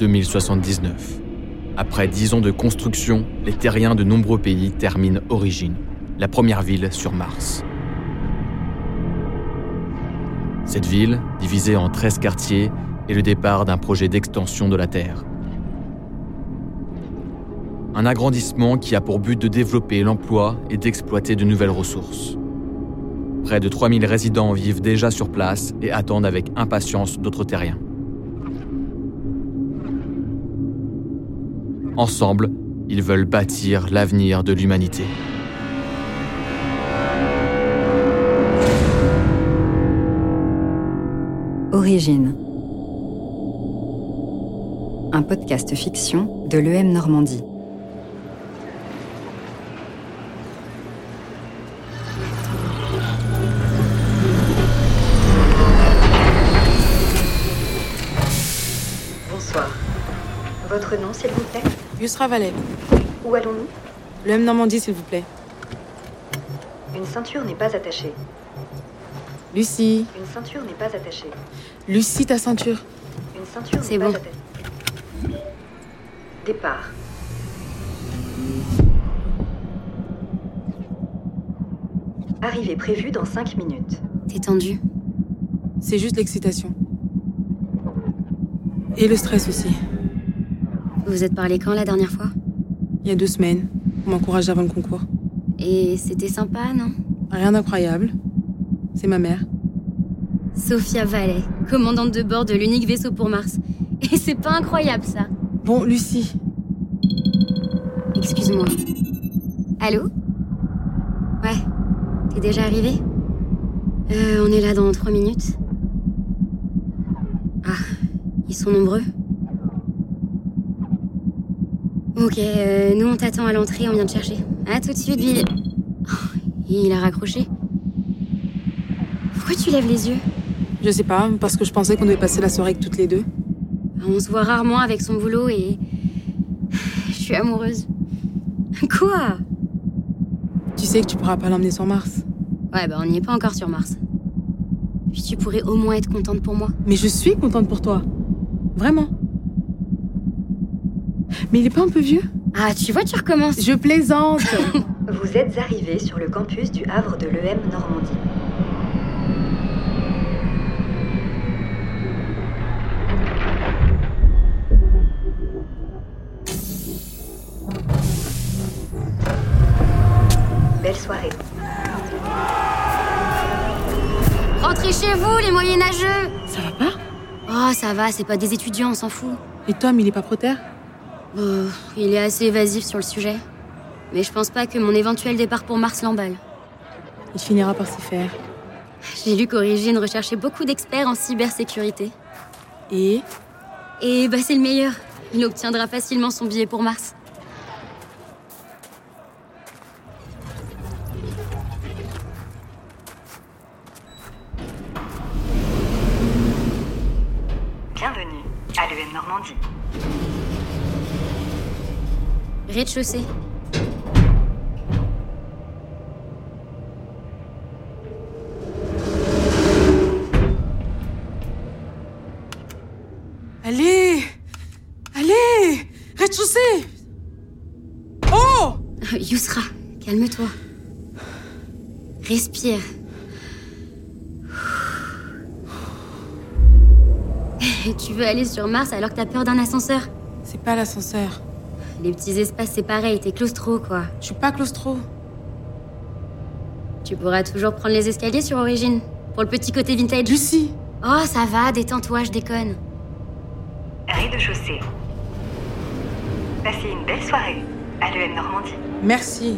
2079. Après dix ans de construction, les terriens de nombreux pays terminent Origine, la première ville sur Mars. Cette ville, divisée en 13 quartiers, est le départ d'un projet d'extension de la Terre. Un agrandissement qui a pour but de développer l'emploi et d'exploiter de nouvelles ressources. Près de 3000 résidents vivent déjà sur place et attendent avec impatience d'autres terriens. Ensemble, ils veulent bâtir l'avenir de l'humanité. Origine. Un podcast fiction de l'EM Normandie. Bonsoir. Votre nom, s'il vous plaît? Yusra Valet. Où allons-nous? Le M Normandie, s'il vous plaît. Une ceinture n'est pas attachée. Lucie. Une ceinture n'est pas attachée. Lucie, ta ceinture. Une ceinture n'est pas bon. attachée. Départ. Arrivée prévue dans 5 minutes. T'es tendu C'est juste l'excitation. Et le stress aussi. Vous vous êtes parlé quand la dernière fois Il y a deux semaines. On m'encourage avant le concours. Et c'était sympa, non Rien d'incroyable. C'est ma mère. Sophia Valley, commandante de bord de l'unique vaisseau pour Mars. Et c'est pas incroyable ça Bon, Lucie. Excuse-moi. Allô Ouais. T'es déjà arrivé Euh, on est là dans trois minutes. Ah, ils sont nombreux. Ok, euh, nous on t'attend à l'entrée, on vient te chercher. À tout de suite, Bill. Oh, il a raccroché. Pourquoi tu lèves les yeux? Je sais pas, parce que je pensais qu'on devait passer la soirée avec toutes les deux. On se voit rarement avec son boulot et. Je suis amoureuse. Quoi? Tu sais que tu pourras pas l'emmener sur Mars. Ouais, bah on n'y est pas encore sur Mars. Puis tu pourrais au moins être contente pour moi. Mais je suis contente pour toi. Vraiment. Mais il est pas un peu vieux? Ah, tu vois, tu recommences. Je plaisante Vous êtes arrivé sur le campus du Havre de l'EM Normandie. Belle soirée. Rentrez chez vous, les moyenâgeux Ça va pas? Oh, ça va, c'est pas des étudiants, on s'en fout. Et Tom, il est pas proter Oh, il est assez évasif sur le sujet. Mais je pense pas que mon éventuel départ pour Mars l'emballe. Il finira par s'y faire. J'ai lu qu'Origine recherchait beaucoup d'experts en cybersécurité. Et Et bah, c'est le meilleur. Il obtiendra facilement son billet pour Mars. Bienvenue à l'EM Normandie. Rez-de-chaussée. Allez Allez Rez-de-chaussée Oh Yousra, calme-toi. Respire. Tu veux aller sur Mars alors que t'as peur d'un ascenseur? C'est pas l'ascenseur. Les petits espaces, c'est pareil, t'es claustro, quoi. Je suis pas claustro. Tu pourras toujours prendre les escaliers sur Origine. Pour le petit côté vintage. Lucie Oh, ça va, détends-toi, je déconne. Rez-de-chaussée. Passez une belle soirée à l'EM Normandie. Merci.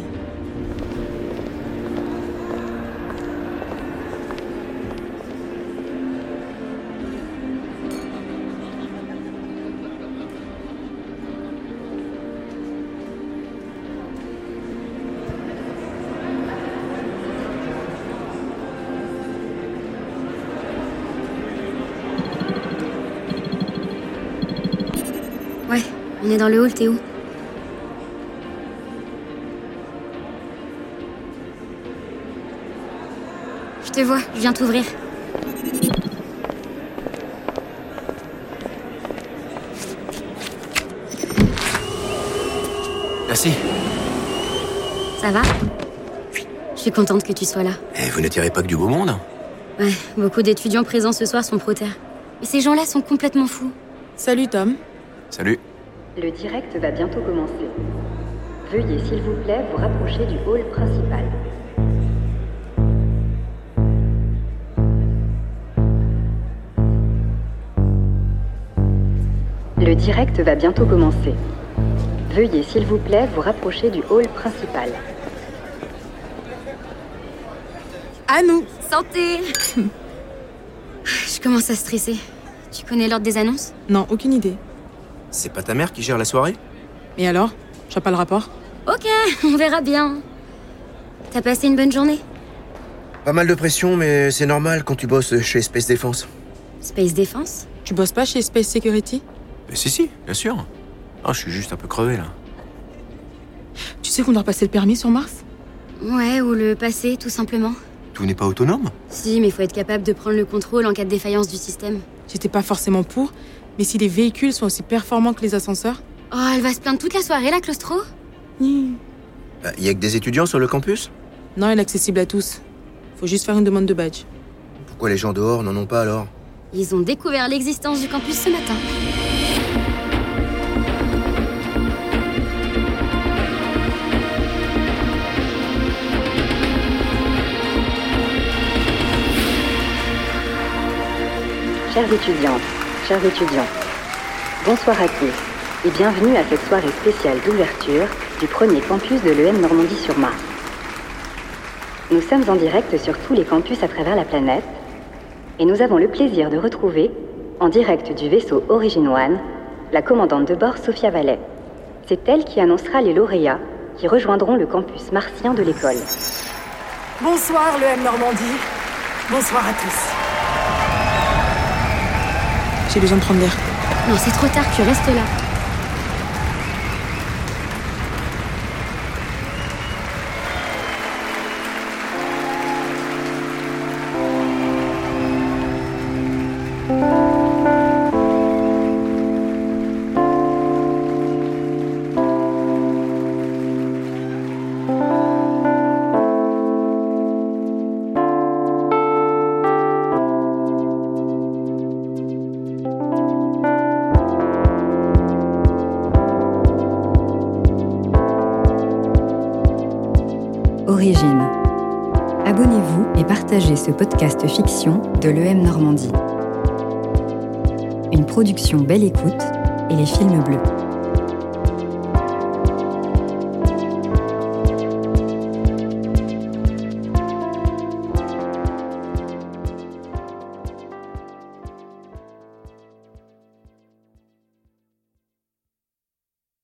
Est dans le hall, t'es où Je te vois, je viens t'ouvrir. Merci. Ça va? Je suis contente que tu sois là. Et vous ne tirez pas que du beau monde? Ouais, beaucoup d'étudiants présents ce soir sont protaires. Mais ces gens-là sont complètement fous. Salut Tom. Salut. Le direct va bientôt commencer. Veuillez s'il vous plaît vous rapprocher du hall principal. Le direct va bientôt commencer. Veuillez s'il vous plaît vous rapprocher du hall principal. À nous. Santé Je commence à stresser. Tu connais l'ordre des annonces? Non, aucune idée. C'est pas ta mère qui gère la soirée? Et alors? Vois pas le rapport Ok, on verra bien. T'as passé une bonne journée? Pas mal de pression, mais c'est normal quand tu bosses chez Space Defense. Space Defense Tu bosses pas chez Space Security? Mais si, si, bien sûr. Ah, je suis juste un peu crevé là. Tu sais qu'on doit passer le permis sur Mars? Ouais, ou le passé, tout simplement. Tout n'est pas autonome? Si, mais faut être capable de prendre le contrôle en cas de défaillance du système. J'étais pas forcément pour, mais si les véhicules sont aussi performants que les ascenseurs? Oh, elle va se plaindre toute la soirée, la claustro Ni- Bah, y a que des étudiants sur le campus? Non, elle est accessible à tous. Faut juste faire une demande de badge. Pourquoi les gens dehors n'en ont pas alors? Ils ont découvert l'existence du campus ce matin. Chers étudiantes, chers étudiants, bonsoir à tous et bienvenue à cette soirée spéciale d'ouverture du premier campus de l'EM Normandie-sur-Mars. Nous sommes en direct sur tous les campus à travers la planète et nous avons le plaisir de retrouver, en direct du vaisseau Origin One, la commandante de bord Sophia Vallet. C'est elle qui annoncera les lauréats qui rejoindront le campus martien de l'école. Bonsoir le M Normandie. Bonsoir à tous. J'ai besoin de prendre l'air. Non, c'est trop tard, tu restes là. Abonnez-vous et partagez ce podcast fiction de l'EM Normandie. Une production Belle Écoute et les films bleus.